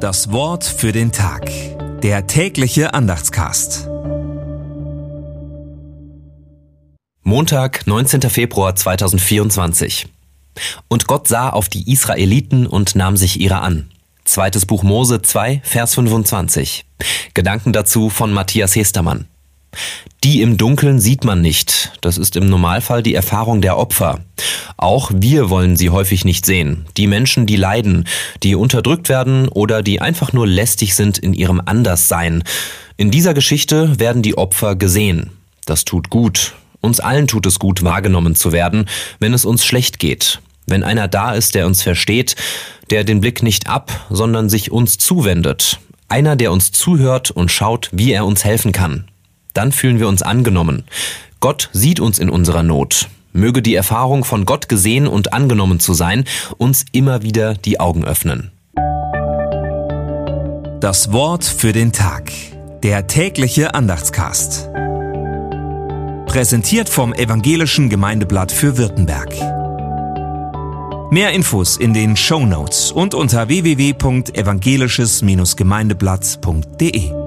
Das Wort für den Tag. Der tägliche Andachtscast. Montag, 19. Februar 2024. Und Gott sah auf die Israeliten und nahm sich ihrer an. Zweites Buch Mose 2, Vers 25. Gedanken dazu von Matthias Hestermann. Die im Dunkeln sieht man nicht. Das ist im Normalfall die Erfahrung der Opfer. Auch wir wollen sie häufig nicht sehen. Die Menschen, die leiden, die unterdrückt werden oder die einfach nur lästig sind in ihrem Anderssein. In dieser Geschichte werden die Opfer gesehen. Das tut gut. Uns allen tut es gut, wahrgenommen zu werden, wenn es uns schlecht geht. Wenn einer da ist, der uns versteht, der den Blick nicht ab, sondern sich uns zuwendet. Einer, der uns zuhört und schaut, wie er uns helfen kann. Dann fühlen wir uns angenommen. Gott sieht uns in unserer Not. Möge die Erfahrung von Gott gesehen und angenommen zu sein, uns immer wieder die Augen öffnen. Das Wort für den Tag. Der tägliche Andachtscast. Präsentiert vom Evangelischen Gemeindeblatt für Württemberg. Mehr Infos in den Show Notes und unter www.evangelisches-gemeindeblatt.de.